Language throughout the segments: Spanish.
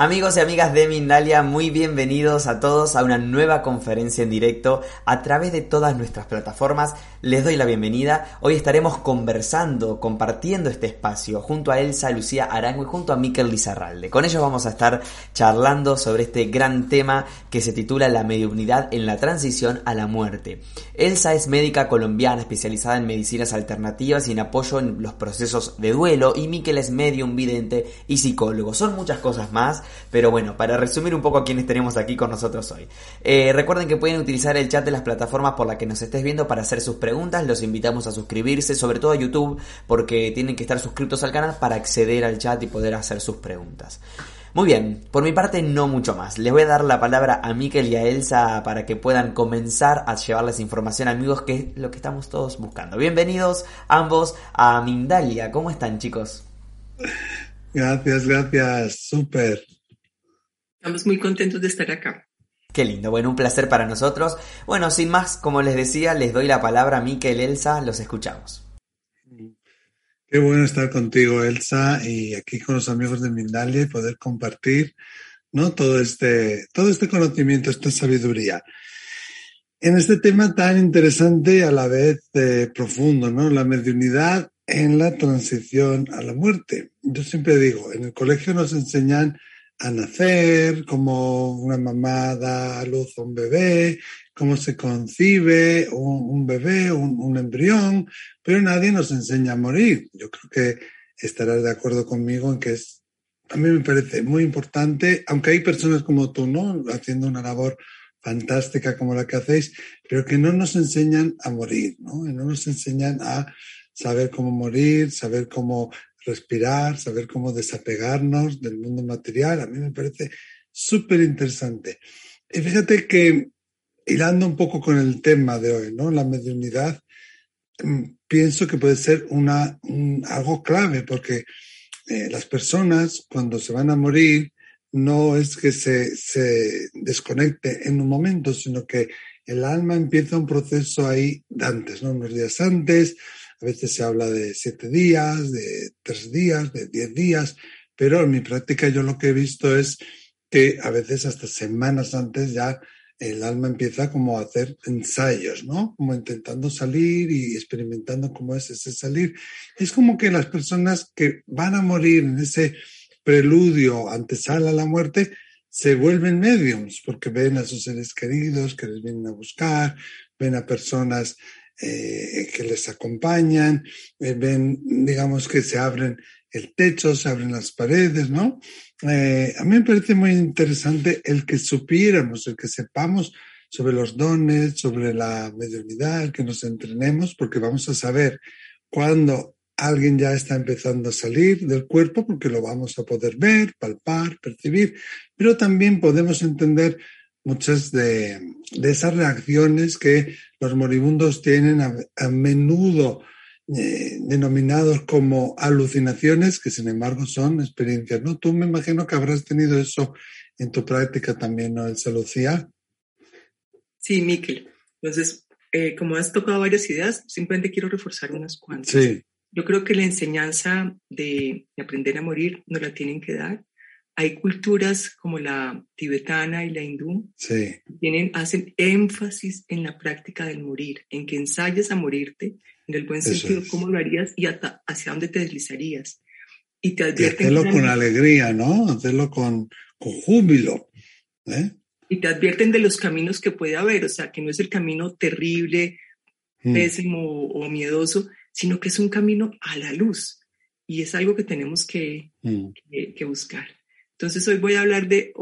Amigos y amigas de Mindalia, muy bienvenidos a todos a una nueva conferencia en directo a través de todas nuestras plataformas. Les doy la bienvenida. Hoy estaremos conversando, compartiendo este espacio junto a Elsa Lucía Arango y junto a Miquel Lizarralde. Con ellos vamos a estar charlando sobre este gran tema que se titula La mediunidad en la transición a la muerte. Elsa es médica colombiana especializada en medicinas alternativas y en apoyo en los procesos de duelo y Miquel es medium vidente y psicólogo. Son muchas cosas más pero bueno, para resumir un poco a quienes tenemos aquí con nosotros hoy. Eh, recuerden que pueden utilizar el chat de las plataformas por las que nos estés viendo para hacer sus preguntas. Los invitamos a suscribirse, sobre todo a YouTube, porque tienen que estar suscritos al canal para acceder al chat y poder hacer sus preguntas. Muy bien, por mi parte no mucho más. Les voy a dar la palabra a Miquel y a Elsa para que puedan comenzar a llevarles información, amigos, que es lo que estamos todos buscando. Bienvenidos ambos a Mindalia. ¿Cómo están, chicos? Gracias, gracias. Súper. Estamos muy contentos de estar acá. Qué lindo, bueno, un placer para nosotros. Bueno, sin más, como les decía, les doy la palabra a Miquel Elsa, los escuchamos. Qué bueno estar contigo, Elsa, y aquí con los amigos de Mindalia y poder compartir ¿no? todo, este, todo este conocimiento, esta sabiduría. En este tema tan interesante y a la vez eh, profundo, ¿no? La mediunidad en la transición a la muerte. Yo siempre digo, en el colegio nos enseñan a nacer, cómo una mamá da a luz a un bebé, cómo se concibe un, bebé, un, embrión, pero nadie nos enseña a morir. Yo creo que estarás de acuerdo conmigo en que es, a mí me parece muy importante, aunque hay personas como tú, ¿no? Haciendo una labor fantástica como la que hacéis, pero que no nos enseñan a morir, ¿no? no nos enseñan a saber cómo morir, saber cómo respirar, saber cómo desapegarnos del mundo material. A mí me parece súper interesante. Y fíjate que, hilando un poco con el tema de hoy, ¿no? La mediunidad, mm, pienso que puede ser una, algo clave, porque eh, las personas, cuando se van a morir, no es que se, se desconecte en un momento, sino que el alma empieza un proceso ahí de antes, ¿no? Unos días antes, a veces se habla de siete días, de tres días, de diez días, pero en mi práctica yo lo que he visto es que a veces hasta semanas antes ya el alma empieza como a hacer ensayos, ¿no? Como intentando salir y experimentando cómo es ese salir. Es como que las personas que van a morir en ese preludio antesala a la muerte se vuelven mediums porque ven a sus seres queridos que les vienen a buscar, ven a personas eh, que les acompañan, eh, ven, digamos que se abren el techo, se abren las paredes, ¿no? Eh, a mí me parece muy interesante el que supiéramos, el que sepamos sobre los dones, sobre la mediunidad, que nos entrenemos, porque vamos a saber cuándo alguien ya está empezando a salir del cuerpo, porque lo vamos a poder ver, palpar, percibir, pero también podemos entender muchas de, esas reacciones que los moribundos tienen a, menudo eh, denominados como alucinaciones, que sin embargo son experiencias, ¿no? Tú me imagino que habrás tenido eso en tu práctica también, ¿no, Elsa Lucía? Sí, Miquel. Entonces, eh, como has tocado varias ideas, simplemente quiero reforzar unas cuantas. Sí. Yo creo que la enseñanza de, de aprender a morir nos la tienen que dar hay culturas como la tibetana y la hindú sí. tienen, hacen énfasis en la práctica del morir, en que ensayes a morirte, en el buen sentido, cómo lo harías y hacia dónde te deslizarías. Y te advierten. hacerlo con alegría, ¿no? Hacerlo con, con júbilo. ¿eh? Y te advierten de los caminos que puede haber, o sea, que no es el camino terrible, mm. pésimo o miedoso, sino que es un camino a la luz. Y es algo que tenemos que, mm. que buscar. Entonces hoy voy a hablar de,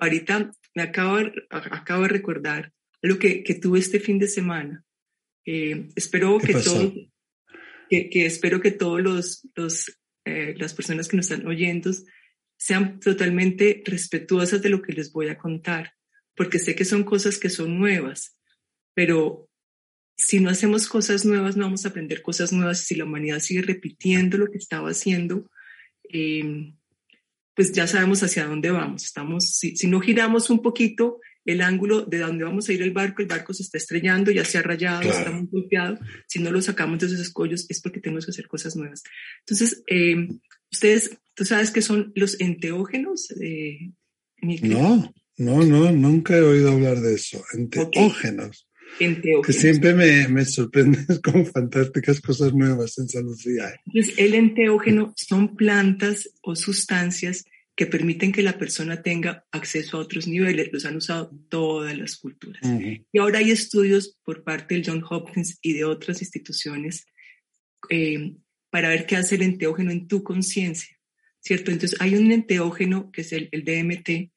ahorita me acabo, acabo de recordar lo que, que tuve este fin de semana. Eh, espero que todos, que, que, espero que todos los, los eh, las personas que nos están oyendo sean totalmente respetuosas de lo que les voy a contar, porque sé que son cosas que son nuevas, pero si no hacemos cosas nuevas, no vamos a aprender cosas nuevas. Si la humanidad sigue repitiendo lo que estaba haciendo, eh, pues ya sabemos hacia dónde vamos. Estamos, si, si, no giramos un poquito el ángulo de donde vamos a ir el barco, el barco se está estrellando, ya se ha rayado, está muy golpeado. Si no lo sacamos de esos escollos es porque tenemos que hacer cosas nuevas. Entonces, eh, ustedes, ¿tú sabes qué son los enteógenos? Eh, no, no, no, nunca he oído hablar de eso. Enteógenos. Que siempre me, me sorprendes con fantásticas cosas nuevas en salud Entonces, el enteógeno son plantas o sustancias que permiten que la persona tenga acceso a otros niveles. Los han usado todas las culturas. Y ahora hay estudios por parte del John Hopkins y de otras instituciones eh, para ver qué hace el enteógeno en tu conciencia, ¿cierto? Entonces, hay un enteógeno que es el, el DMT,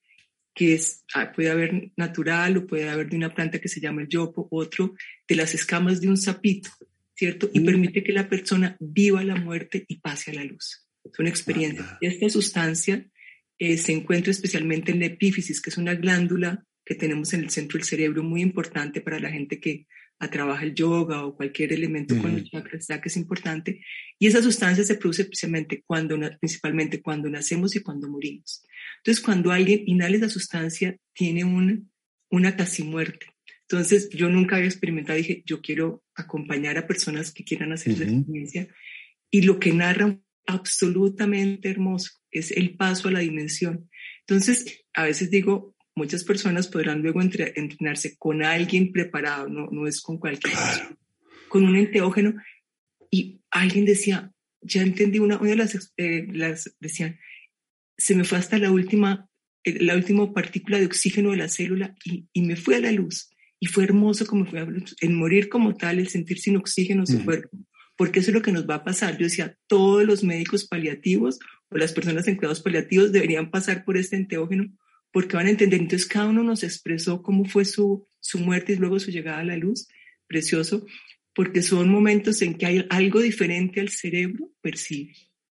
que es, ah, puede haber natural o puede haber de una planta que se llama el yopo, otro de las escamas de un sapito, ¿cierto? Y permite que la persona viva la muerte y pase a la luz. Son experiencias. Esta sustancia eh, se encuentra especialmente en la epífisis, que es una glándula que tenemos en el centro del cerebro muy importante para la gente que trabaja el yoga o cualquier elemento con los chakras, que es importante. Y esa sustancia se produce especialmente cuando, principalmente cuando nacemos y cuando morimos. Entonces, cuando alguien inhala esa sustancia, tiene un, una casi muerte. Entonces, yo nunca había experimentado, dije, yo quiero acompañar a personas que quieran hacer esa experiencia. Y lo que narra absolutamente hermoso es el paso a la dimensión. Entonces, a veces digo, muchas personas podrán luego entrenarse con alguien preparado, no, no es con cualquier con un enteógeno. Y alguien decía, ya entendí, una, una de las, eh, las decían, se me fue hasta la última, eh, la última partícula de oxígeno de la célula y, y, me fui a la luz. Y fue hermoso como fue a luz. El morir como tal, el sentir sin oxígeno se fue, porque eso es lo que nos va a pasar. Yo decía, todos los médicos paliativos o las personas en cuidados paliativos deberían pasar por este enteógeno porque van a entender. Entonces cada uno nos expresó cómo fue su, su muerte y luego su llegada a la luz, precioso, porque son momentos en que hay algo diferente al cerebro percibe,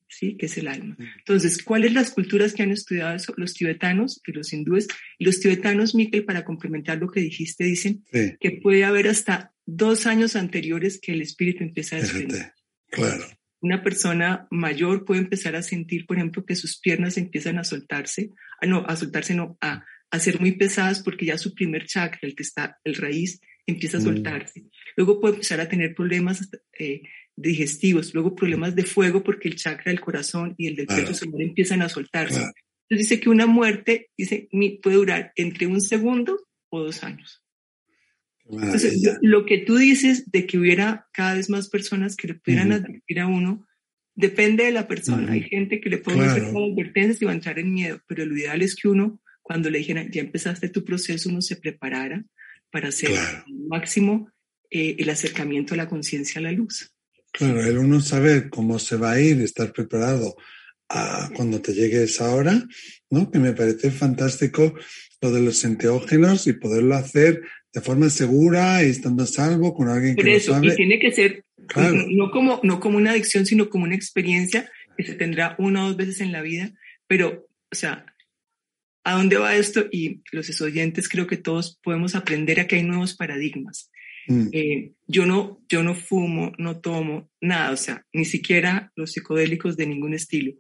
¿sí? Que es el alma. Mm. Entonces, ¿cuáles las culturas que han estudiado eso? Los tibetanos y los hindúes. Y los tibetanos, Miquel, para complementar lo que dijiste, dicen que puede haber hasta dos años anteriores que el espíritu empieza a desprender. Claro una persona mayor puede empezar a sentir, por ejemplo, que sus piernas empiezan a soltarse, ah, no, a soltarse, no, a, a ser muy pesadas porque ya su primer chakra, el que está, el raíz, empieza a mm. soltarse. Luego puede empezar a tener problemas eh, digestivos, luego problemas de fuego porque el chakra del corazón y el del pecho empiezan a soltarse. Entonces dice que una muerte dice, puede durar entre un segundo o dos años. Entonces, lo que tú dices de que hubiera cada vez más personas que le pudieran advertir a uno, depende de la persona. Hay gente que le puede hacer advertencias y va a entrar en miedo, pero lo ideal es que uno, cuando le dijeran, ya empezaste tu proceso, uno se preparara para hacer al máximo eh, el acercamiento a la conciencia a la luz. Claro, el uno saber cómo se va a ir, estar preparado a cuando te llegue esa hora, ¿no? Que me parece fantástico lo de los enteógenos y poderlo hacer de forma segura y estando a salvo con alguien que eso, Y tiene que ser no, como, no como una adicción, sino como una experiencia que se tendrá una o dos veces en la vida. Pero, o sea, ¿a dónde va esto? Y los oyentes creo que todos podemos aprender a que hay nuevos paradigmas. Mm. Eh, yo, no, yo no fumo, no tomo, nada, o sea, ni siquiera los psicodélicos de ningún estilo.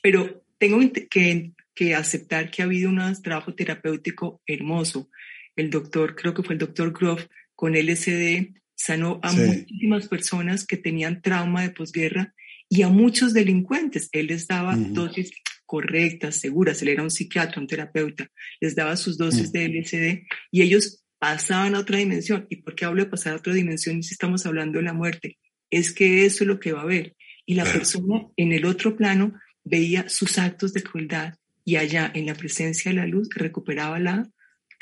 Pero tengo que, que aceptar que ha habido un trabajo terapéutico hermoso el doctor, creo que fue el doctor Groff, con LSD, sanó a muchísimas personas que tenían trauma de posguerra y a muchos delincuentes. Él les daba dosis correctas, seguras. Él era un psiquiatra, un terapeuta. Les daba sus dosis de LSD y ellos pasaban a otra dimensión. ¿Y por qué hablo de pasar a otra dimensión si estamos hablando de la muerte? Es que eso es lo que va a ver. Y la persona en el otro plano veía sus actos de crueldad y allá en la presencia de la luz recuperaba la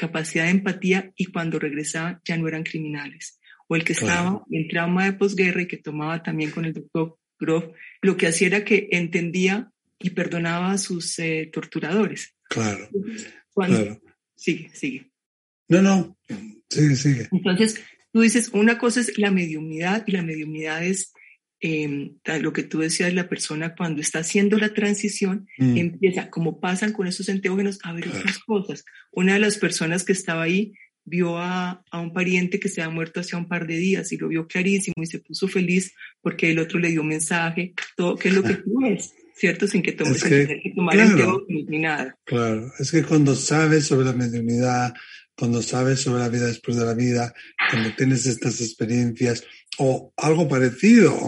capacidad de empatía y cuando regresaba ya no eran criminales. O el que estaba en trauma de posguerra y que tomaba también con el doctor Groff, lo que hacía era que entendía y perdonaba a sus eh, torturadores. Claro. claro. Sigue, sigue. No, no, sigue, sigue. Entonces, tú dices, una cosa es la mediumnidad y la mediumnidad es eh, lo que tú decías, la persona cuando está haciendo la transición mm. empieza, como pasan con esos enteógenos, a ver otras cosas. Una de las personas que estaba ahí vio a, a, un pariente que se había muerto hace un par de días y lo vio clarísimo y se puso feliz porque el otro le dio un mensaje, todo, ¿qué es lo que tú ves? ¿Cierto? Sin que tomes que, que tomar claro, ni nada. Claro, es que cuando sabes sobre la mediunidad, cuando sabes sobre la vida después de la vida, cuando tienes estas experiencias, o algo parecido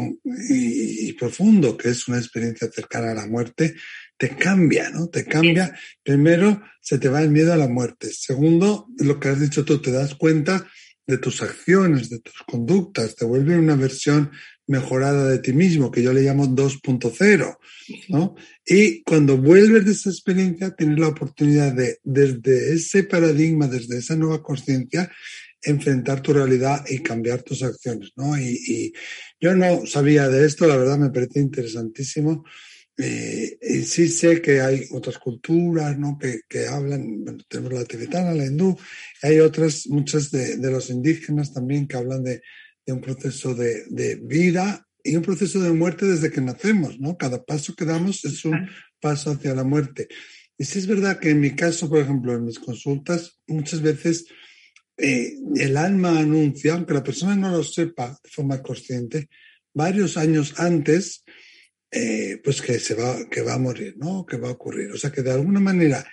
y, profundo, que es una experiencia cercana a la muerte, te cambia, ¿no? Te cambia. Primero, se te va el miedo a la muerte. Segundo, lo que has dicho tú, te das cuenta de tus acciones, de tus conductas, te vuelve una versión mejorada de ti mismo, que yo le llamo 2.0, ¿no? Y cuando vuelves de esa experiencia, tienes la oportunidad de, desde ese paradigma, desde esa nueva conciencia, enfrentar tu realidad y cambiar tus acciones, ¿no? Y, yo no sabía de esto, la verdad me parece interesantísimo. Eh, y sí sé que hay otras culturas, ¿no? Que, que hablan, bueno, tenemos la tibetana, la hindú, hay otras, muchas de, de los indígenas también que hablan de, de un proceso de, de, vida y un proceso de muerte desde que nacemos, ¿no? Cada paso que damos es un paso hacia la muerte. Y sí es verdad que en mi caso, por ejemplo, en mis consultas, muchas veces eh, el alma anuncia, aunque la persona no lo sepa de forma consciente, varios años antes, eh, pues que se va, que va a morir, ¿no? Que va a ocurrir. O sea que de alguna manera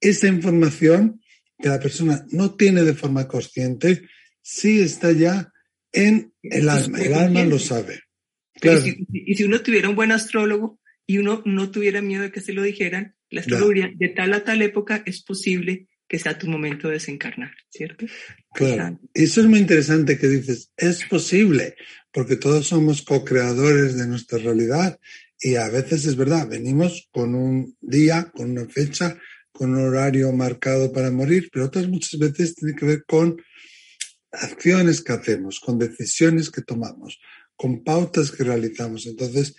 esa información que la persona no tiene de forma consciente, sí está ya en el alma. El alma lo sabe. Y, si, uno tuviera un buen astrólogo y uno no tuviera miedo de que se lo dijeran, la astrología de tal a tal época es posible que sea tu momento de desencarnar, ¿cierto? Claro. Eso es muy interesante que dices, es posible, porque todos somos co-creadores de nuestra realidad y a veces es verdad, venimos con un día, con una fecha, con un horario marcado para morir, pero otras muchas veces tiene que ver con acciones que hacemos, con decisiones que tomamos, con pautas que realizamos. Entonces,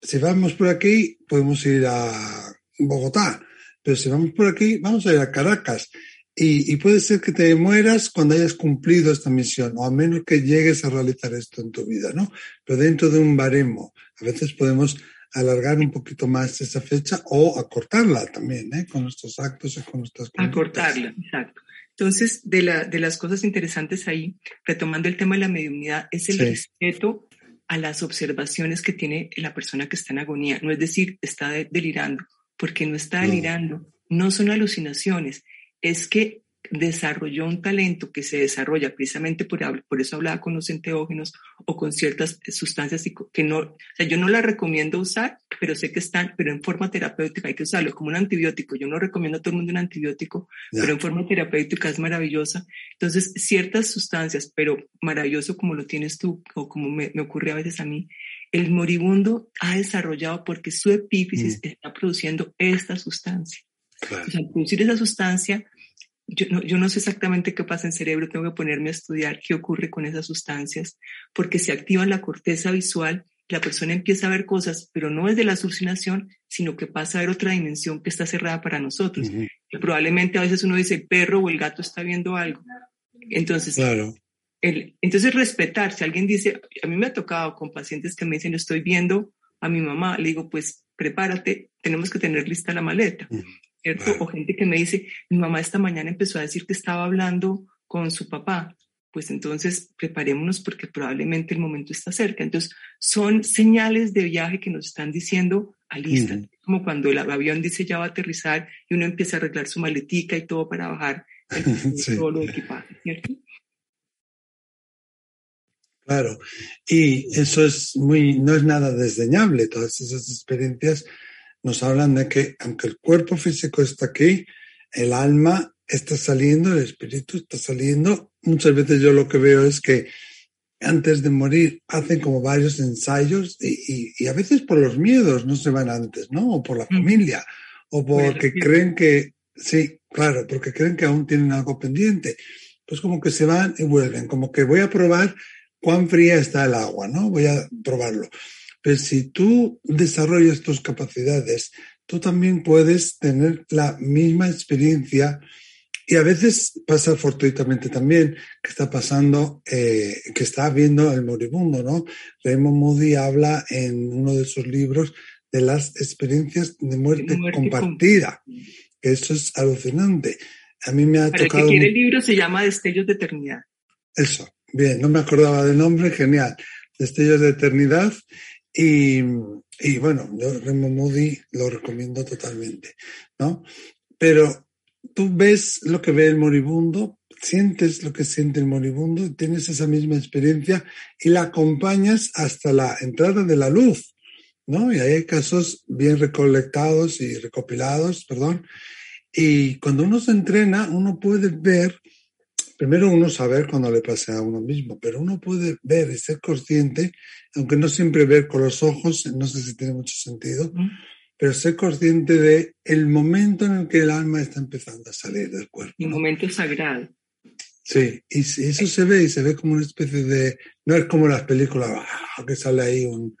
si vamos por aquí, podemos ir a Bogotá, pero si vamos por aquí, vamos a ir a Caracas. Y, puede ser que te mueras cuando hayas cumplido esta misión, o a menos que llegues a realizar esto en tu vida, ¿no? Pero dentro de un baremo. A veces podemos alargar un poquito más esa fecha o acortarla también, ¿eh? Con nuestros actos y con nuestras Acortarla, exacto. Entonces, de, la, de las cosas interesantes ahí, retomando el tema de la mediunidad, es el respeto a las observaciones que tiene la persona que está en agonía. No es decir, está delirando porque no está delirando, no son alucinaciones, es que desarrolló un talento que se desarrolla precisamente por, por eso hablaba con los enteógenos o con ciertas sustancias que no, o sea, yo no la recomiendo usar, pero sé que están, pero en forma terapéutica hay que usarlo como un antibiótico. Yo no recomiendo a todo el mundo un antibiótico, pero en forma terapéutica es maravillosa. Entonces, ciertas sustancias, pero maravilloso como lo tienes tú o como me, me ocurre a veces a mí, el moribundo ha desarrollado porque su epífisis mm. está produciendo esta sustancia. Claro. al producir esa sustancia, yo no, yo no, sé exactamente qué pasa en el cerebro, tengo que ponerme a estudiar qué ocurre con esas sustancias, porque se activa la corteza visual, la persona empieza a ver cosas, pero no es de la alucinación, sino que pasa a ver otra dimensión que está cerrada para nosotros. y probablemente a veces uno dice, el perro o el gato está viendo algo. Entonces, claro. entonces, respetar, si alguien dice, a mí me ha tocado con pacientes que me dicen, estoy viendo a mi mamá, le digo, pues prepárate, tenemos que tener lista la maleta, ¿cierto? O gente que me dice, mi mamá esta mañana empezó a decir que estaba hablando con su papá, pues entonces preparémonos porque probablemente el momento está cerca. Entonces, son señales de viaje que nos están diciendo, alista, como cuando el avión dice ya va a aterrizar y uno empieza a arreglar su maletica y todo para bajar el, todo el equipaje, ¿cierto? Claro, y eso es muy, no es nada desdeñable. Todas esas experiencias nos hablan de que aunque el cuerpo físico está aquí, el alma está saliendo, el espíritu está saliendo. Muchas veces yo lo que veo es que antes de morir hacen como varios ensayos y, y, a veces por los miedos no se van antes, ¿no? O por la mm. familia, o porque creen que, sí, claro, porque creen que aún tienen algo pendiente. Pues como que se van y vuelven, como que voy a probar cuán fría está el agua, ¿no? Voy a probarlo. Pero si tú desarrollas tus capacidades tú también puedes tener la misma experiencia y a veces pasa fortuitamente también que está pasando, eh, que está viendo el moribundo, ¿no? Raymond Moody habla en uno de sus libros de las experiencias de muerte, compartida, que eso es alucinante. A mí me ha Para tocado... El que quiere el libro se llama Destellos de Eternidad. Eso, bien, no me acordaba del nombre, genial. Destellos de Eternidad. Y, bueno, yo Raymond Moody lo recomiendo totalmente, ¿no? Pero tú ves lo que ve el moribundo, sientes lo que siente el moribundo, tienes esa misma experiencia y la acompañas hasta la entrada de la luz, ¿no? Y hay casos bien recolectados y recopilados, perdón. Y cuando uno se entrena, uno puede ver, primero uno saber cuando le pasa a uno mismo, pero uno puede ver y ser consciente, aunque no siempre ver con los ojos, no sé si tiene mucho sentido, pero ser consciente de el momento en el que el alma está empezando a salir del cuerpo. Un momento sagrado. Sí, y eso se ve y se ve como una especie de, no es como las películas ¡ah! que sale ahí un,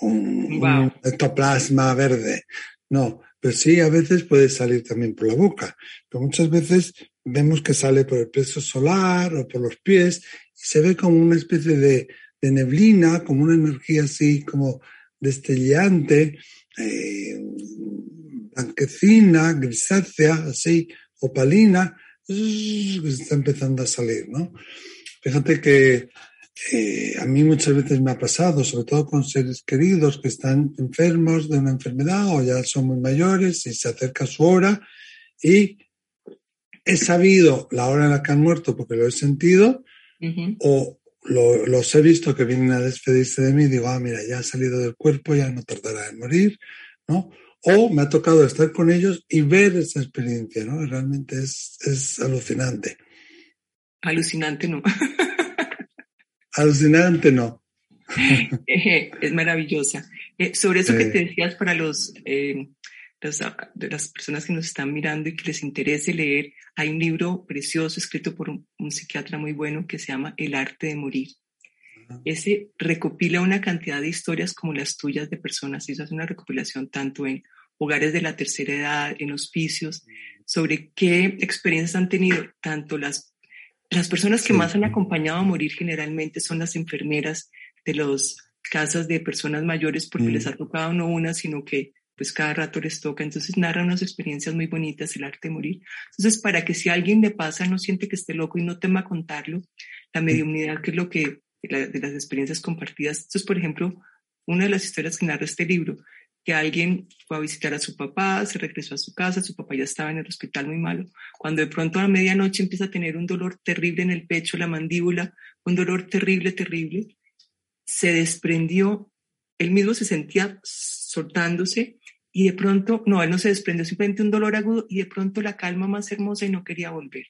un, Wow. un ectoplasma verde. No, pero sí a veces puede salir también por la boca. Pero muchas veces vemos que sale por el plexo solar o por los pies y se ve como una especie de, de neblina, como una energía así como destellante, eh, blanquecina, grisácea, así, opalina, que se está empezando a salir, ¿no? Fíjate que eh, a mí muchas veces me ha pasado, sobre todo con seres queridos que están enfermos de una enfermedad o ya son muy mayores y se acerca su hora y he sabido la hora en la que han muerto porque lo he sentido Ujú. o lo- los he visto que vienen a despedirse de mí y digo, ah, mira, ya ha salido del cuerpo, ya no tardará en morir, ¿no? O me ha tocado estar con ellos y ver esa experiencia, ¿no? Realmente es, es alucinante. Alucinante, ¿no? Alucinante, no. Eh, es maravillosa. Eh, sobre eso que te decías para los, eh, los- de las personas que nos están mirando y que les interese leer, hay un libro precioso escrito por un, un psiquiatra muy bueno que se llama El arte de morir. Ese recopila una cantidad de historias como las tuyas de personas. Eso hace una recopilación tanto en hogares de la tercera edad, en hospicios, sobre qué experiencias han tenido tanto las, las personas que Sí. más han acompañado a morir generalmente son las enfermeras de las casas de personas mayores porque Mm. les ha tocado no una, sino que pues cada rato les toca. Entonces narra unas experiencias muy bonitas, el arte de morir. Entonces, para que si a alguien le pasa, no siente que esté loco y no tema contarlo, la mediumnidad, que es lo que, de las experiencias compartidas. Entonces, por ejemplo, una de las historias que narra este libro, que alguien fue a visitar a su papá, se regresó a su casa, su papá ya estaba en el hospital muy malo, cuando de pronto a la medianoche empieza a tener un dolor terrible en el pecho, la mandíbula, un dolor terrible, terrible, se desprendió, él mismo se sentía soltándose y de pronto, no, él no se desprendió, simplemente un dolor agudo y de pronto la calma más hermosa y no quería volver.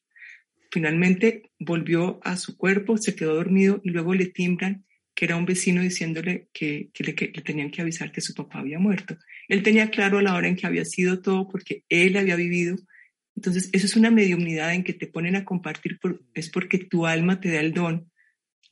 Finalmente volvió a su cuerpo, se quedó dormido y luego le timbran que era un vecino diciéndole que, que le, que le tenían que avisar que su papá había muerto. Él tenía claro a la hora en que había sido todo porque él había vivido. Entonces, eso es una mediumnidad en que te ponen a compartir, por, es porque tu alma te da el don,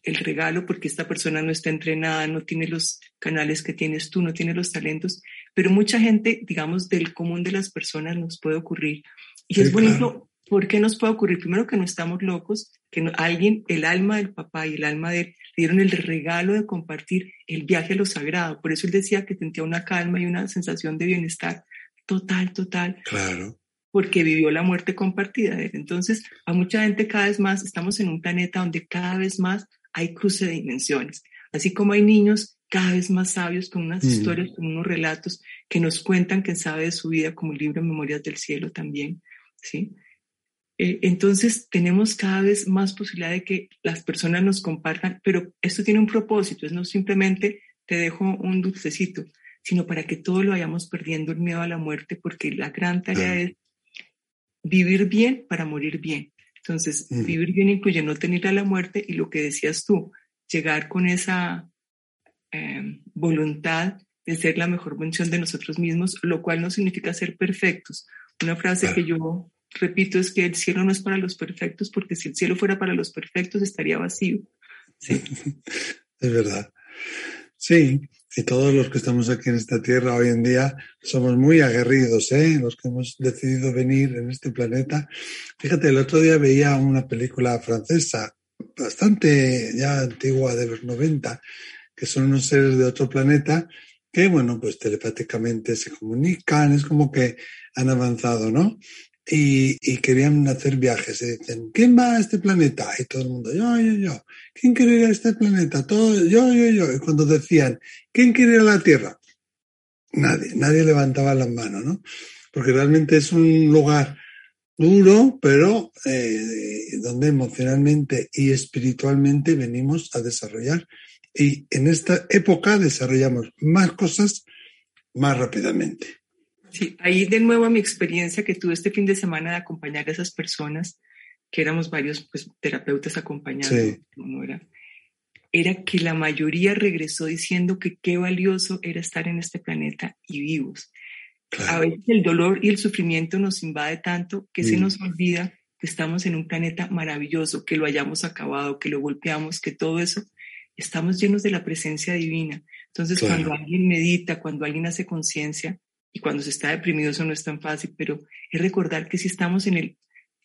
el regalo, porque esta persona no está entrenada, no tiene los canales que tienes tú, no tiene los talentos, pero mucha gente, digamos, del común de las personas nos puede ocurrir. Y Sí, es bonito, claro. ¿por qué nos puede ocurrir? Primero que no estamos locos, que no- alguien, el alma del papá y el alma de él, le dieron el regalo de compartir el viaje a lo sagrado. Por eso él decía que sentía una calma y una sensación de bienestar total, total, Claro. porque vivió la muerte compartida de él. Entonces, a mucha gente cada vez más, estamos en un planeta donde cada vez más hay cruce de dimensiones. Así como hay niños cada vez más sabios con unas Mm. historias, con unos relatos que nos cuentan que sabe de su vida, como el libro Memorias del Cielo también, ¿sí? Eh, entonces tenemos cada vez más posibilidad de que las personas nos compartan, pero esto tiene un propósito, es no simplemente te dejo un dulcecito, sino para que todos lo vayamos perdiendo el miedo a la muerte, porque la gran tarea es vivir bien para morir bien. Entonces, vivir bien incluye no tener a la muerte y lo que decías tú, llegar con esa eh, voluntad de ser la mejor versión de nosotros mismos, lo cual no significa ser perfectos. Una frase Claro. que yo repito es que el cielo no es para los perfectos, porque si el cielo fuera para los perfectos estaría vacío. Sí. Es verdad. Sí, y todos los que estamos aquí en esta tierra hoy en día somos muy aguerridos, ¿eh? los que hemos decidido venir en este planeta. Fíjate, el otro día veía una película francesa, bastante ya antigua, de los 90, que son unos seres de otro planeta que, bueno, pues telepáticamente se comunican, es como que han avanzado, ¿no? y, querían hacer viajes. Y dicen, ¿quién va a este planeta? Y todo el mundo, yo, yo, yo. ¿Quién quiere ir a este planeta? Todo, yo, yo, yo. Y cuando decían, ¿quién quiere ir a la Tierra? Nadie, nadie levantaba las manos, ¿no? Porque realmente es un lugar duro, pero eh, donde emocionalmente y espiritualmente venimos a desarrollar. Y en esta época desarrollamos más cosas más rápidamente. Sí, ahí de nuevo a mi experiencia que tuve este fin de semana de acompañar a esas personas, que éramos varios pues, terapeutas acompañando, no era, era que la mayoría regresó diciendo que qué valioso era estar en este planeta y vivos. A veces el dolor y el sufrimiento nos invade tanto que se nos olvida que estamos en un planeta maravilloso, que lo hayamos acabado, que lo golpeamos, que todo eso, estamos llenos de la presencia divina. Entonces, cuando alguien medita, cuando alguien hace conciencia, y cuando se está deprimido eso no es tan fácil, pero es recordar que si estamos en el,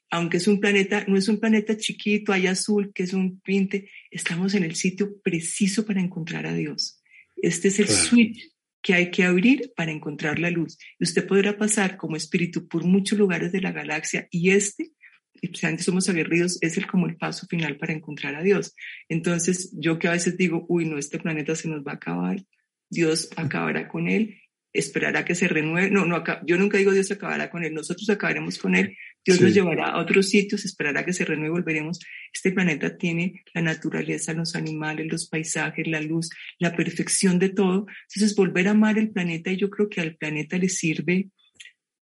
aunque es un planeta, no es un planeta chiquito, hay azul, que es un pinte, estamos en el sitio preciso para encontrar a Dios. Este es el switch que hay que abrir para encontrar la luz. Y usted podrá pasar como espíritu por muchos lugares de la galaxia y este, especialmente somos aguerridos, es el como el paso final para encontrar a Dios. Entonces, yo que a veces digo, uy, no, este planeta se nos va a acabar, Dios acabará con él esperará que se renueve. No, no, yo nunca digo Dios acabará con él, nosotros acabaremos con él. Dios nos llevará a otros sitios, esperará que se renueve, volveremos. Este planeta tiene la naturaleza, los animales, los paisajes, la luz, la perfección de todo. Entonces, volver a amar el planeta, y yo creo que al planeta le sirve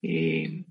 eh,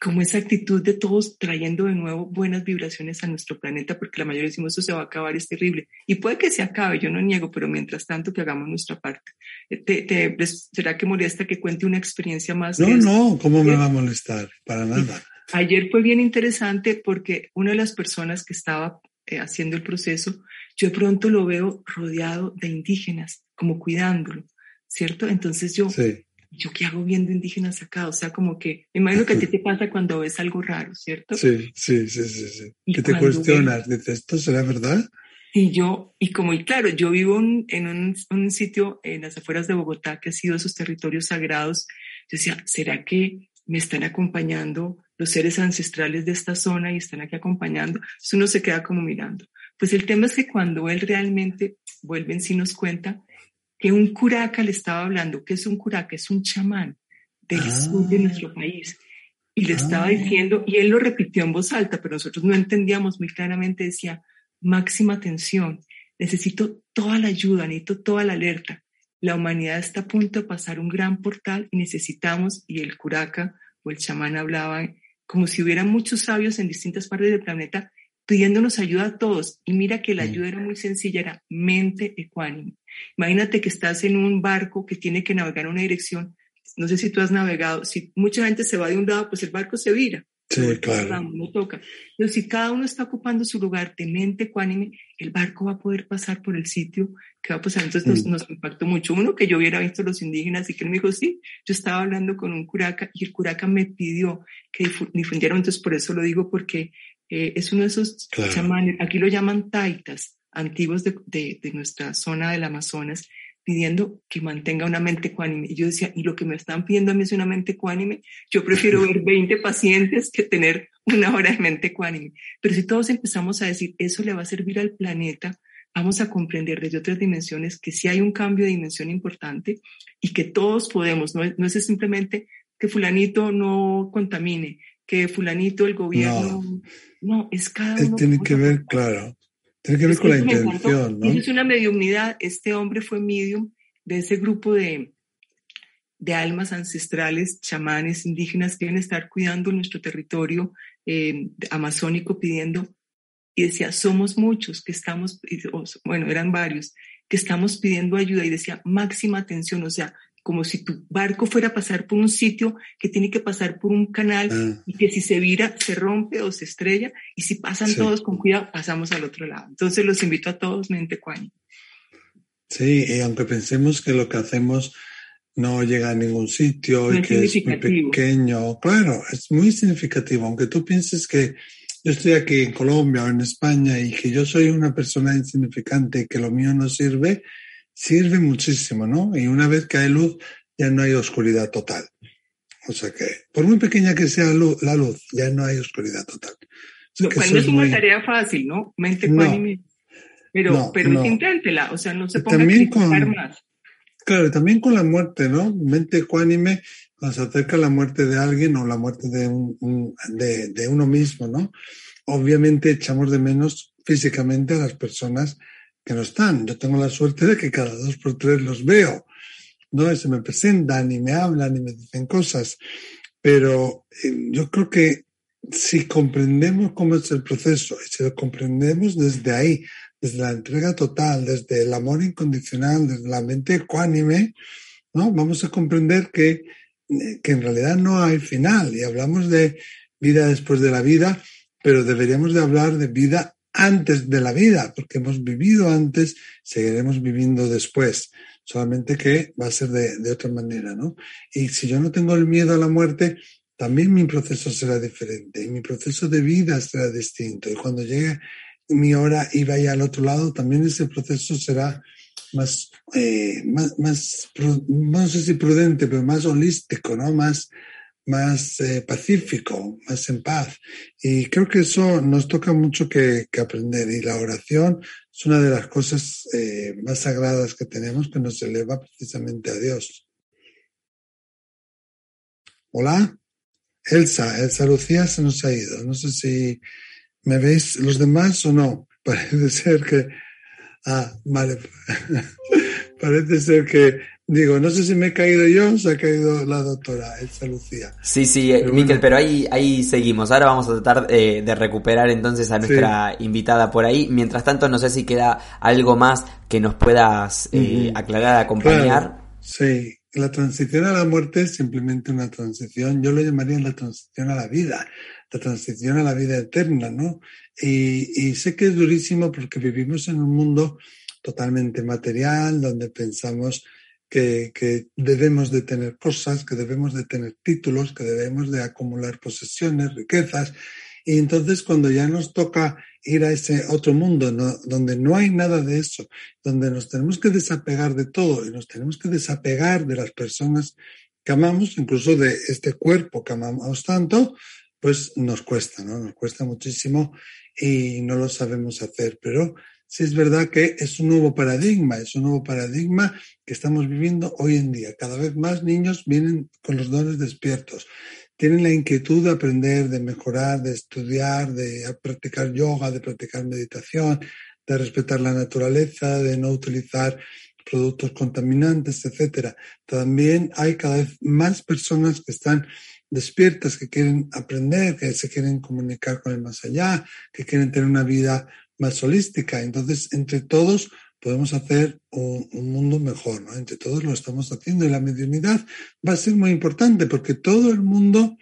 como esa actitud de todos trayendo de nuevo buenas vibraciones a nuestro planeta, porque la mayoría decimos, eso se va a acabar, es terrible. Y puede que se acabe, yo no niego, pero mientras tanto que hagamos nuestra parte. Eh, ¿Te, será que molesta que cuente una experiencia más? No, no, ¿cómo me va a molestar? Para nada. Ayer fue bien interesante porque una de las personas que estaba eh, haciendo el proceso, yo de pronto lo veo rodeado de indígenas, como cuidándolo, ¿cierto? Entonces yo... Sí ¿yo qué hago viendo indígenas acá? O sea, como que, me imagino que a ti te pasa cuando ves algo raro, ¿cierto? Sí, sí, sí, sí. sí. Que te cuestionas, dices, ¿esto será verdad? Y yo, y como, y claro, yo vivo en un, un, sitio en las afueras de Bogotá que ha sido esos territorios sagrados. Yo decía, ¿será que me están acompañando los seres ancestrales de esta zona y están aquí acompañando? Entonces uno se queda como mirando. Pues el tema es que cuando él realmente vuelve en sí nos cuenta, que un curaca le estaba hablando, que es un curaca, es un chamán del ah. sur de nuestro país. Y le estaba ah. diciendo, y él lo repitió en voz alta, pero nosotros no entendíamos muy claramente, decía, máxima atención, necesito toda la ayuda, necesito toda la alerta. La humanidad está a punto de pasar un gran portal y necesitamos, y el curaca o el chamán hablaba como si hubiera muchos sabios en distintas partes del planeta pidiéndonos ayuda a todos. Y mira que la mm. ayuda era muy sencilla, era mente ecuánime. Imagínate que estás en un barco que tiene que navegar en una dirección. No sé si tú has navegado. Si mucha gente se va de un lado, pues el barco se vira. Sí, claro. no toca. Pero si cada uno está ocupando su lugar de mente ecuánime, el barco va a poder pasar por el sitio que va a pasar. Entonces nos, mm. nos, impactó mucho. Uno que yo hubiera visto los indígenas y que él me dijo, sí, yo estaba hablando con un curaca y el curaca me pidió que difundiera. Entonces por eso lo digo porque eh, es uno de esos chamanes, aquí lo llaman taitas, antiguos de, de, de, nuestra zona del Amazonas, pidiendo que mantenga una mente ecuánime. Y yo decía, y lo que me están pidiendo a mí es una mente ecuánime, yo prefiero ver 20 pacientes que tener una hora de mente ecuánime. Pero si todos empezamos a decir, eso le va a servir al planeta, vamos a comprender desde otras dimensiones que sí hay un cambio de dimensión importante y que todos podemos, no, no es simplemente que fulanito no contamine, que fulanito, el gobierno. No, es cada uno. Tiene que ver, claro, tiene que ver con la intención, ¿no? Es una mediumnidad. Este hombre fue medium de ese grupo de, de almas ancestrales, chamanes, indígenas que deben estar cuidando nuestro territorio eh, amazónico, pidiendo, y decía, somos muchos que estamos, bueno, eran varios, que estamos pidiendo ayuda, y decía, máxima atención, o sea, como si tu barco fuera a pasar por un sitio que tiene que pasar por un canal ah. y que si se vira se rompe o se estrella y si pasan todos con cuidado pasamos al otro lado. Entonces los invito a todos, mente cuaño. Sí, y aunque pensemos que lo que hacemos no llega a ningún sitio y que es muy pequeño, claro, es muy significativo. Aunque tú pienses que yo estoy aquí en Colombia o en España y que yo soy una persona insignificante y que lo mío no sirve, sirve muchísimo, ¿no? Y una vez que hay luz, ya no hay oscuridad total. O sea que, por muy pequeña que sea la luz, ya no hay oscuridad total. Lo cual no es una tarea fácil, ¿no? Mente cuánime. Pero, pero inténtela, o sea, no se ponga también a con, más. Claro, también con la muerte, ¿no? Mente ecuánime, cuando se acerca la muerte de alguien o la muerte de, un, de, de uno mismo, ¿no? Obviamente echamos de menos físicamente a las personas que no están. Yo tengo la suerte de que cada dos por tres los veo, ¿no? Y se me presentan y me hablan y me dicen cosas. Pero eh, yo creo que si comprendemos cómo es el proceso y si lo comprendemos desde ahí, desde la entrega total, desde el amor incondicional, desde la mente ecuánime, ¿no? Vamos a comprender que, que en realidad no hay final y hablamos de vida después de la vida, pero deberíamos de hablar de vida antes de la vida, porque hemos vivido antes, seguiremos viviendo después, solamente que va a ser de, otra manera, ¿no? Y si yo no tengo el miedo a la muerte, también mi proceso será diferente y mi proceso de vida será distinto. Y cuando llegue mi hora y vaya al otro lado, también ese proceso será más, eh, más, más, no sé si prudente, pero más holístico, ¿no? Más, más eh, pacífico, más en paz. Y creo que eso nos toca mucho que, aprender. Y la oración es una de las cosas eh, más sagradas que tenemos que nos eleva precisamente a Dios. Hola. Elsa, Elsa Lucía se nos ha ido. No sé si me veis los demás o no. Parece ser que... Ah, vale. Parece ser que... Digo, no sé si me he caído yo o se ha caído la doctora Elsa Lucía. Sí, sí, pero Miquel, pero ahí, ahí seguimos. Ahora vamos a tratar eh, de recuperar entonces a nuestra invitada por ahí. Mientras tanto, no sé si queda algo más que nos puedas eh, aclarar, acompañar. Sí, la transición a la muerte es simplemente una transición, yo lo llamaría la transición a la vida, la transición a la vida eterna, ¿no? Y, sé que es durísimo porque vivimos en un mundo totalmente material, donde pensamos que, que, debemos de tener cosas, que debemos de tener títulos, que debemos de acumular posesiones, riquezas, y entonces cuando ya nos toca ir a ese otro mundo donde no hay nada de eso, donde nos tenemos que desapegar de todo y nos tenemos que desapegar de las personas que amamos, incluso de este cuerpo que amamos tanto, pues nos cuesta, ¿no? Nos cuesta muchísimo y no lo sabemos hacer. Pero sí es verdad que es un nuevo paradigma, es un nuevo paradigma que estamos viviendo hoy en día. Cada vez más niños vienen con los dones despiertos tienen la inquietud de aprender, de mejorar, de estudiar, de practicar yoga, de practicar meditación, de respetar la naturaleza, de no utilizar productos contaminantes, etcétera. También hay cada vez más personas que están despiertas, que quieren aprender, que se quieren comunicar con el más allá, que quieren tener una vida más holística. Entonces, entre todos podemos hacer un, mundo mejor, ¿no? Entre todos lo estamos haciendo y la mediunidad va a ser muy importante porque todo el mundo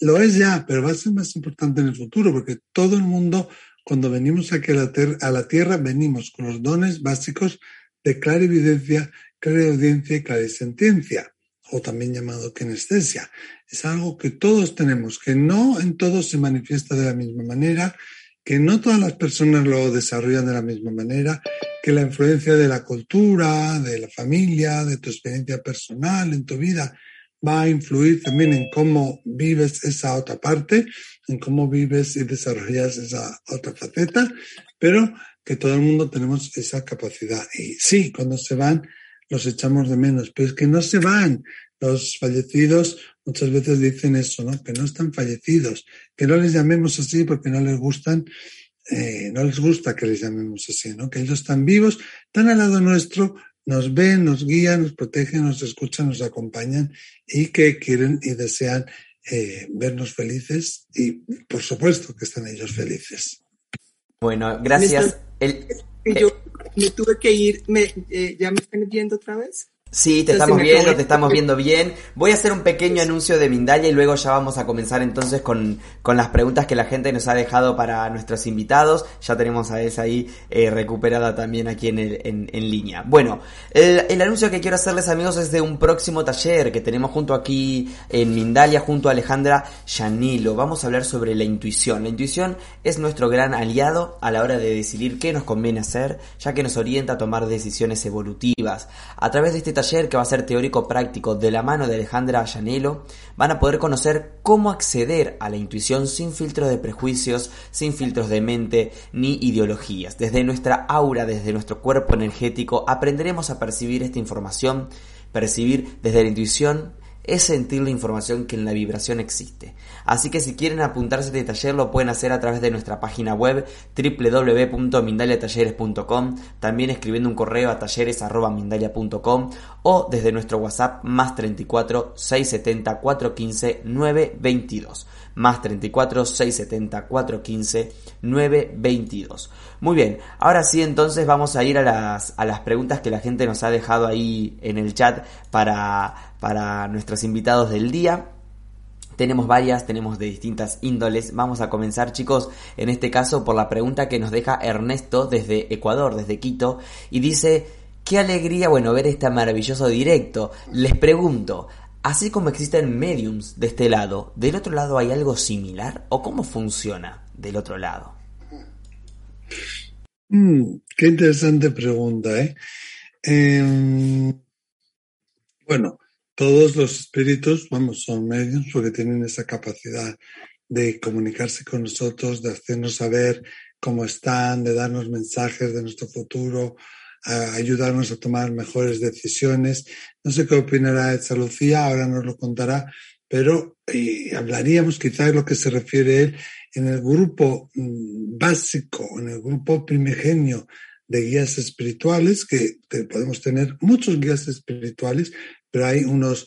lo es ya, pero va a ser más importante en el futuro porque todo el mundo, cuando venimos aquí a la, a la Tierra, venimos con los dones básicos de clarividencia, clariaudiencia y clarisentiencia, o también llamado kinestesia. Es algo que todos tenemos, que no en todos se manifiesta de la misma manera, que no todas las personas lo desarrollan de la misma manera, que la influencia de la cultura, de la familia, de tu experiencia personal en tu vida va a influir también en cómo vives esa otra parte, en cómo vives y desarrollas esa otra faceta, pero que todo el mundo tenemos esa capacidad. Y sí, cuando se van, los echamos de menos, pero es que no se van. Los fallecidos muchas veces dicen eso, ¿no? Que no están fallecidos, que no les llamemos así porque no les gustan, eh, no les gusta que les llamemos así, ¿no? Que ellos están vivos, están al lado nuestro, nos ven, nos guían, nos protegen, nos escuchan, nos acompañan y que quieren y desean eh, vernos felices y por supuesto que están ellos felices. Bueno, gracias. yo me tuve que ir, me, eh, ¿ya me están viendo otra vez? Sí, te estamos viendo, te estamos viendo bien. Voy a hacer un pequeño anuncio de Mindalia y luego ya vamos a comenzar entonces con, con las preguntas que la gente nos ha dejado para nuestros invitados. Ya tenemos a esa ahí eh, recuperada también aquí en, el, en, en línea. Bueno, el, el, anuncio que quiero hacerles amigos es de un próximo taller que tenemos junto aquí en Mindalia, junto a Alejandra Yanilo. Vamos a hablar sobre la intuición. La intuición es nuestro gran aliado a la hora de decidir qué nos conviene hacer, ya que nos orienta a tomar decisiones evolutivas. A través de este taller taller que va a ser teórico práctico de la mano de Alejandra Allanelo, van a poder conocer cómo acceder a la intuición sin filtros de prejuicios, sin filtros de mente ni ideologías. Desde nuestra aura, desde nuestro cuerpo energético, aprenderemos a percibir esta información, percibir desde la intuición es sentir la información que en la vibración existe. Así que si quieren apuntarse a este taller lo pueden hacer a través de nuestra página web www.mindaliatalleres.com, también escribiendo un correo a talleres.mindalia.com o desde nuestro WhatsApp más 34 670 415 922 más 34 670 415 922. Muy bien, ahora sí entonces vamos a ir a las, a las preguntas que la gente nos ha dejado ahí en el chat para, para nuestros invitados del día. Tenemos varias, tenemos de distintas índoles. Vamos a comenzar chicos, en este caso por la pregunta que nos deja Ernesto desde Ecuador, desde Quito, y dice, qué alegría, bueno, ver este maravilloso directo. Les pregunto, Así como existen mediums de este lado, ¿del otro lado hay algo similar? ¿O cómo funciona del otro lado? Mm, qué interesante pregunta, ¿eh? Em, bueno, todos los espíritus, vamos, son mediums porque tienen esa capacidad de comunicarse con nosotros, de hacernos saber cómo están, de darnos mensajes de nuestro futuro, ayudarnos a tomar mejores decisiones. No sé qué opinará Edsa Lucía, ahora nos lo contará, pero eh, hablaríamos quizás de lo que se refiere él en el grupo mm, básico, en el grupo primigenio de guías espirituales, que podemos tener muchos guías espirituales, pero hay unos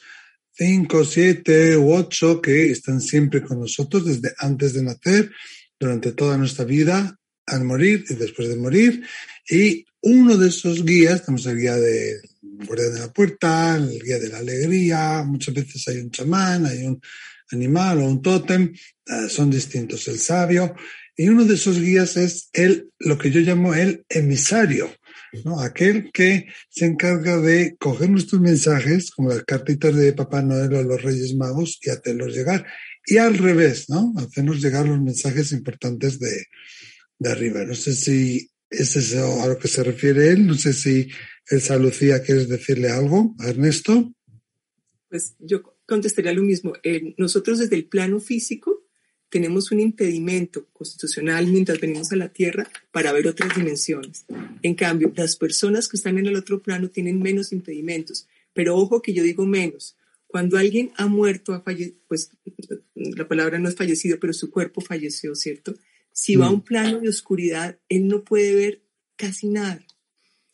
cinco, siete u ocho que están siempre con nosotros desde antes de nacer, durante toda nuestra vida, al morir y después de morir. Y uno de esos guías, tenemos el guía de guardia de la puerta, el guía de la alegría, muchas veces hay un chamán, hay un animal o un tótem, eh, son distintos, el sabio, y uno de esos guías es el, lo que yo llamo el emisario, ¿no? aquel que se encarga de coger nuestros mensajes, como las cartitas de Papá Noel o los Reyes Magos, y hacerlos llegar. Y al revés, ¿no? Hacernos llegar los mensajes importantes de, arriba. No sé si ¿Es eso a lo que se refiere él? No sé si Elsa Lucía quieres decirle algo Ernesto. Pues yo contestaría lo mismo. Eh, nosotros desde el plano físico tenemos un impedimento constitucional mientras venimos a la Tierra para ver otras dimensiones. En cambio, las personas que están en el otro plano tienen menos impedimentos. Pero ojo que yo digo menos. Cuando alguien ha muerto, ha pues la palabra no es fallecido, pero su cuerpo falleció, ¿cierto? Si va a mm. un plano de oscuridad, él no puede ver casi nada,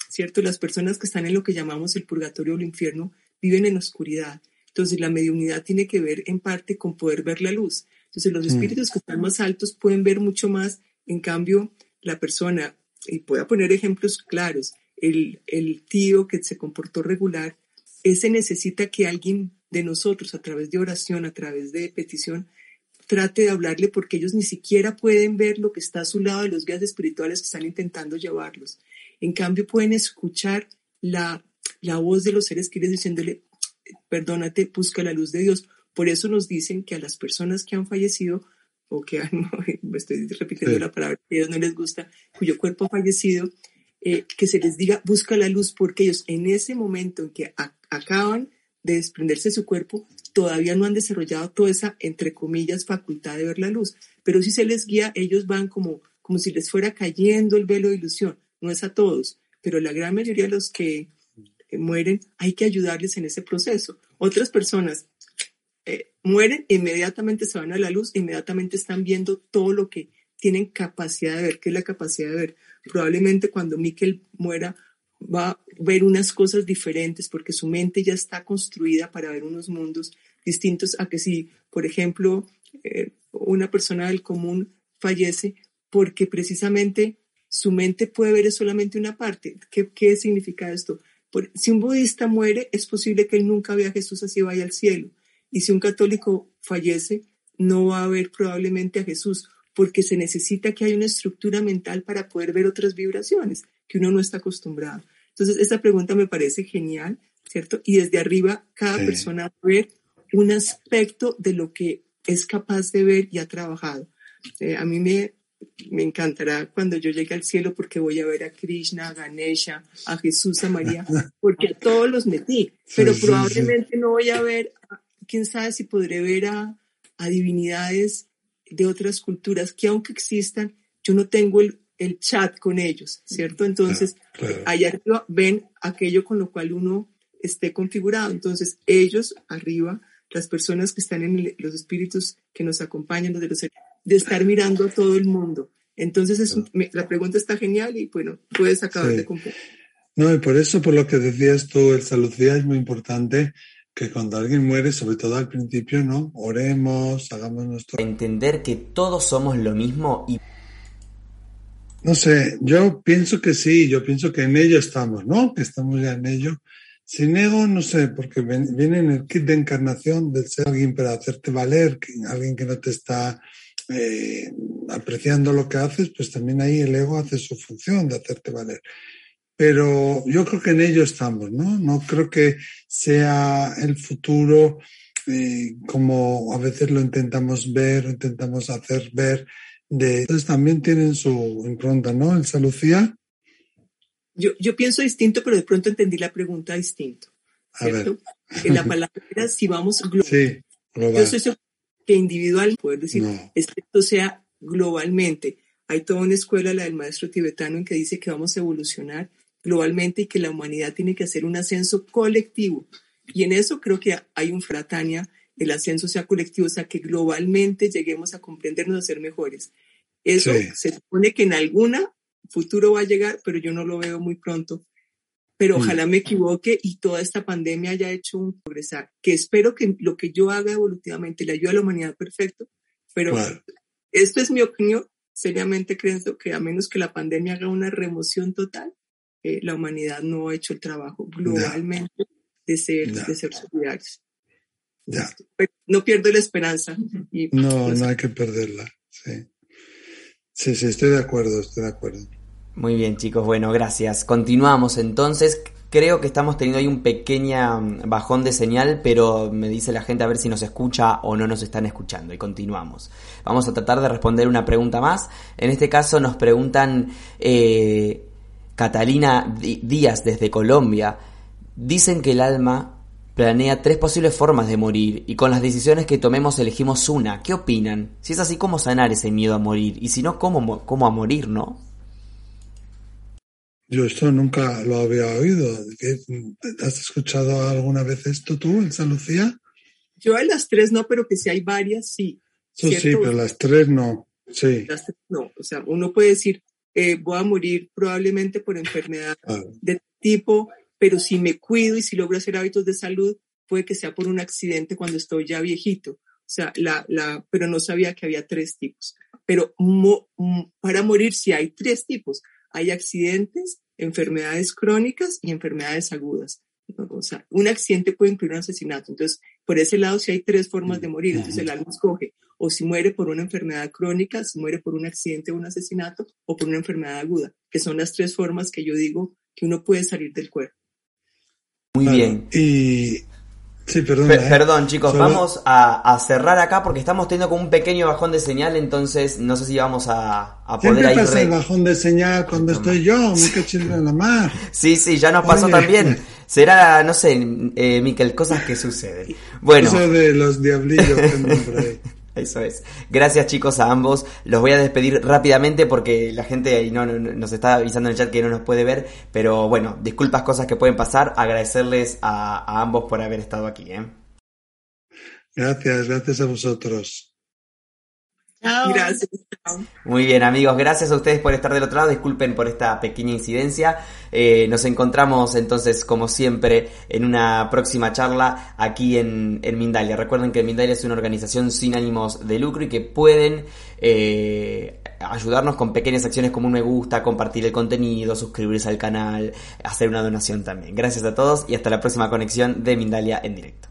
¿cierto? Las personas que están en lo que llamamos el purgatorio o el infierno viven en oscuridad. Entonces, la mediunidad tiene que ver en parte con poder ver la luz. Entonces, los mm. espíritus que están más altos pueden ver mucho más. En cambio, la persona, y voy a poner ejemplos claros, el, el tío que se comportó regular, ese necesita que alguien de nosotros, a través de oración, a través de petición, trate de hablarle porque ellos ni siquiera pueden ver lo que está a su lado de los guías espirituales que están intentando llevarlos. En cambio, pueden escuchar la, la voz de los seres queridos diciéndole, perdónate, busca la luz de Dios. Por eso nos dicen que a las personas que han fallecido o que han, estoy repitiendo la palabra que a ellos no les gusta, cuyo cuerpo ha fallecido, eh, que se les diga, busca la luz, porque ellos en ese momento en que acaban de desprenderse de su cuerpo, todavía no han desarrollado toda esa, entre comillas, facultad de ver la luz. Pero si se les guía, ellos van como, como si les fuera cayendo el velo de ilusión. No es a todos, pero la gran mayoría de los que eh, mueren, hay que ayudarles en ese proceso. Otras personas mueren, inmediatamente se van a la luz, inmediatamente están viendo todo lo que tienen capacidad de ver. ¿Qué es la capacidad de ver? Probablemente cuando Miquel muera va a ver unas cosas diferentes porque su mente ya está construida para ver unos mundos distintos a que si, por ejemplo, eh, una persona del común fallece porque precisamente su mente puede ver solamente una parte. ¿Qué, ¿Qué significa esto? si un budista muere, es posible que él nunca vea a Jesús así vaya al cielo. Y si un católico fallece, no va a ver probablemente a Jesús, porque se necesita que haya una estructura mental para poder ver otras vibraciones que uno no está acostumbrado. Entonces, esta pregunta me parece genial, ¿cierto? Y desde arriba, cada persona va a ver un aspecto de lo que es capaz de ver y ha trabajado. Eh, a mí me, me encantará cuando yo llegue al cielo porque voy a ver a Krishna, a Ganesha, a Jesús, a María, porque a todos los metí, pero probablemente no voy a ver, quién sabe si podré ver a, a, divinidades de otras culturas que aunque existan, yo no tengo el, el chat con ellos, ¿cierto? Entonces, allá arriba ven aquello con lo cual uno esté configurado. Entonces, ellos arriba, las personas que están en los espíritus que nos acompañan, los de los de estar mirando a todo el mundo. Entonces, es, la pregunta está genial y bueno, puedes acabar de cumplir. No, y por eso, por lo que decías tú, el saludía es muy importante que cuando alguien muere, sobre todo al principio, ¿no? Oremos, hagamos nuestro... Entender que todos somos lo mismo y... No sé, yo pienso que sí, yo pienso que en ello estamos, ¿no? Que estamos ya en ello. Sin ego, no sé, porque viene en el kit de encarnación del ser alguien para hacerte valer, alguien que no te está eh, apreciando lo que haces, pues también ahí el ego hace su función de hacerte valer. Pero yo creo que en ello estamos, ¿no? No creo que sea el futuro eh, como a veces lo intentamos ver, intentamos hacer ver. De, entonces también tienen su impronta, ¿no? Elsa Lucía. Yo, yo pienso distinto, pero de pronto entendí la pregunta distinto. ¿cierto? En la palabra, si vamos global. Sí, global. Yo que individual, poder decir, esto sea globalmente. Hay toda una escuela, la del maestro tibetano, en que dice que vamos a evolucionar globalmente y que la humanidad tiene que hacer un ascenso colectivo. Y en eso creo que hay un fratania, el ascenso sea colectivo, o sea, que globalmente lleguemos a comprendernos, a ser mejores. Eso se supone que en alguna futuro va a llegar, pero yo no lo veo muy pronto pero mm. ojalá me equivoque y toda esta pandemia haya hecho un progresar, que espero que lo que yo haga evolutivamente le ayude a la humanidad perfecto, pero esto es mi opinión, seriamente creo que a menos que la pandemia haga una remoción total, eh, la humanidad no ha hecho el trabajo globalmente de ser, de ser solidarios. no pierdo la esperanza. no, pues no hay que perderla. Sí. sí, sí, estoy de acuerdo, estoy de acuerdo. Muy bien, chicos. Bueno, gracias. Continuamos entonces. Creo que estamos teniendo ahí un pequeño mm, bajón de señal, pero me dice la gente a ver si nos escucha o no nos están escuchando. Y continuamos. Vamos a tratar de responder una pregunta más. En este caso nos preguntan eh, Catalina Díaz desde Colombia. Dicen que el alma planea tres posibles formas de morir y con las decisiones que tomemos elegimos una. ¿Qué opinan? Si es así, ¿cómo sanar ese miedo a morir? Y si no, ¿cómo, cómo a morir, no? Yo esto nunca lo había oído. ¿Has escuchado alguna vez esto tú, Elsa Lucía? Yo a las tres no, pero que si hay varias, sí. sí, pero las tres no. Sí. Las tres no. O sea, uno puede decir, eh, voy a morir probablemente por enfermedad de tipo, pero si me cuido y si logro hacer hábitos de salud, puede que sea por un accidente cuando estoy ya viejito. O sea, la, la, pero no sabía que había tres tipos. Pero para morir sí hay tres tipos hay accidentes, enfermedades crónicas y enfermedades agudas. O sea, un accidente puede incluir un asesinato. Entonces, por ese lado, si hay tres formas de morir. Entonces, el alma escoge o si muere por una enfermedad crónica, si muere por un accidente o un asesinato, o por una enfermedad aguda, que son las tres formas que yo digo que uno puede salir del cuerpo. Muy bien. Y Sí, perdón. ¿eh? Perdón, chicos, vamos a, cerrar acá porque estamos teniendo como un pequeño bajón de señal, entonces no sé si vamos a, a poder Siempre pasa el bajón de señal cuando estoy yo, me en la mar. Sí, sí, ya nos pasó también. Será, no sé, eh, Miquel, cosas que suceden. Bueno. Eso de los diablillos que Eso es. Gracias chicos a ambos. Los voy a despedir rápidamente porque la gente ahí no, nos está avisando en el chat que no nos puede ver. Pero bueno, disculpas cosas que pueden pasar. Agradecerles a, ambos por haber estado aquí. ¿eh? Gracias, gracias a vosotros. Gracias. Muy bien, amigos. Gracias a ustedes por estar del otro lado. Disculpen por esta pequeña incidencia. Eh, nos encontramos entonces, como siempre, en una próxima charla aquí en, en, Mindalia. Recuerden que Mindalia es una organización sin ánimos de lucro y que pueden eh, ayudarnos con pequeñas acciones como un me gusta, compartir el contenido, suscribirse al canal, hacer una donación también. Gracias a todos y hasta la próxima conexión de Mindalia en directo.